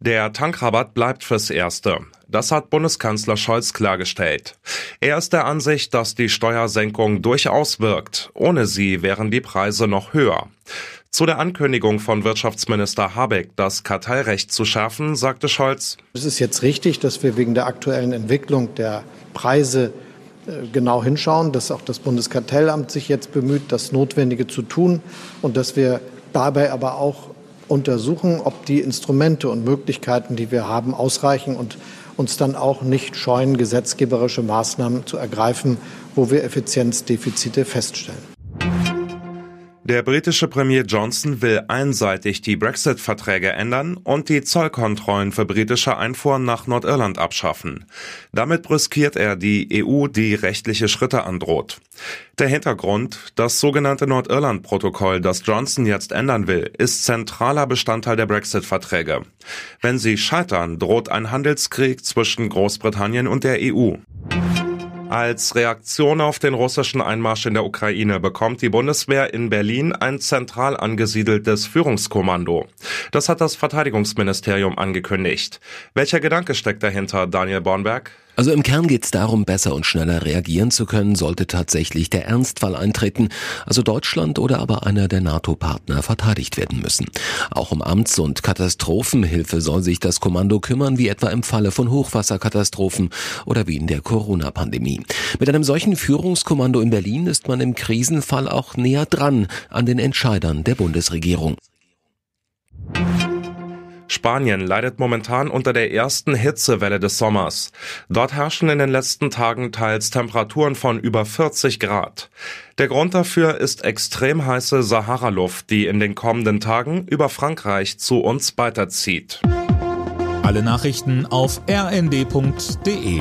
Der Tankrabatt bleibt fürs Erste. Das hat Bundeskanzler Scholz klargestellt. Er ist der Ansicht, dass die Steuersenkung durchaus wirkt. Ohne sie wären die Preise noch höher. Zu der Ankündigung von Wirtschaftsminister Habeck, das Kartellrecht zu schärfen, sagte Scholz. Es ist jetzt richtig, dass wir wegen der aktuellen Entwicklung der Preise äh, genau hinschauen, dass auch das Bundeskartellamt sich jetzt bemüht, das Notwendige zu tun und dass wir dabei aber auch untersuchen, ob die Instrumente und Möglichkeiten, die wir haben, ausreichen und uns dann auch nicht scheuen, gesetzgeberische Maßnahmen zu ergreifen, wo wir Effizienzdefizite feststellen. Der britische Premier Johnson will einseitig die Brexit-Verträge ändern und die Zollkontrollen für britische Einfuhren nach Nordirland abschaffen. Damit brüskiert er die EU, die rechtliche Schritte androht. Der Hintergrund, das sogenannte Nordirland-Protokoll, das Johnson jetzt ändern will, ist zentraler Bestandteil der Brexit-Verträge. Wenn sie scheitern, droht ein Handelskrieg zwischen Großbritannien und der EU. Als Reaktion auf den russischen Einmarsch in der Ukraine bekommt die Bundeswehr in Berlin ein zentral angesiedeltes Führungskommando. Das hat das Verteidigungsministerium angekündigt. Welcher Gedanke steckt dahinter, Daniel Bornberg? Also im Kern geht es darum, besser und schneller reagieren zu können, sollte tatsächlich der Ernstfall eintreten, also Deutschland oder aber einer der NATO-Partner verteidigt werden müssen. Auch um Amts- und Katastrophenhilfe soll sich das Kommando kümmern, wie etwa im Falle von Hochwasserkatastrophen oder wie in der Corona-Pandemie. Mit einem solchen Führungskommando in Berlin ist man im Krisenfall auch näher dran an den Entscheidern der Bundesregierung. Spanien leidet momentan unter der ersten Hitzewelle des Sommers. Dort herrschen in den letzten Tagen teils Temperaturen von über 40 Grad. Der Grund dafür ist extrem heiße Sahara-Luft, die in den kommenden Tagen über Frankreich zu uns weiterzieht. Alle Nachrichten auf rnd.de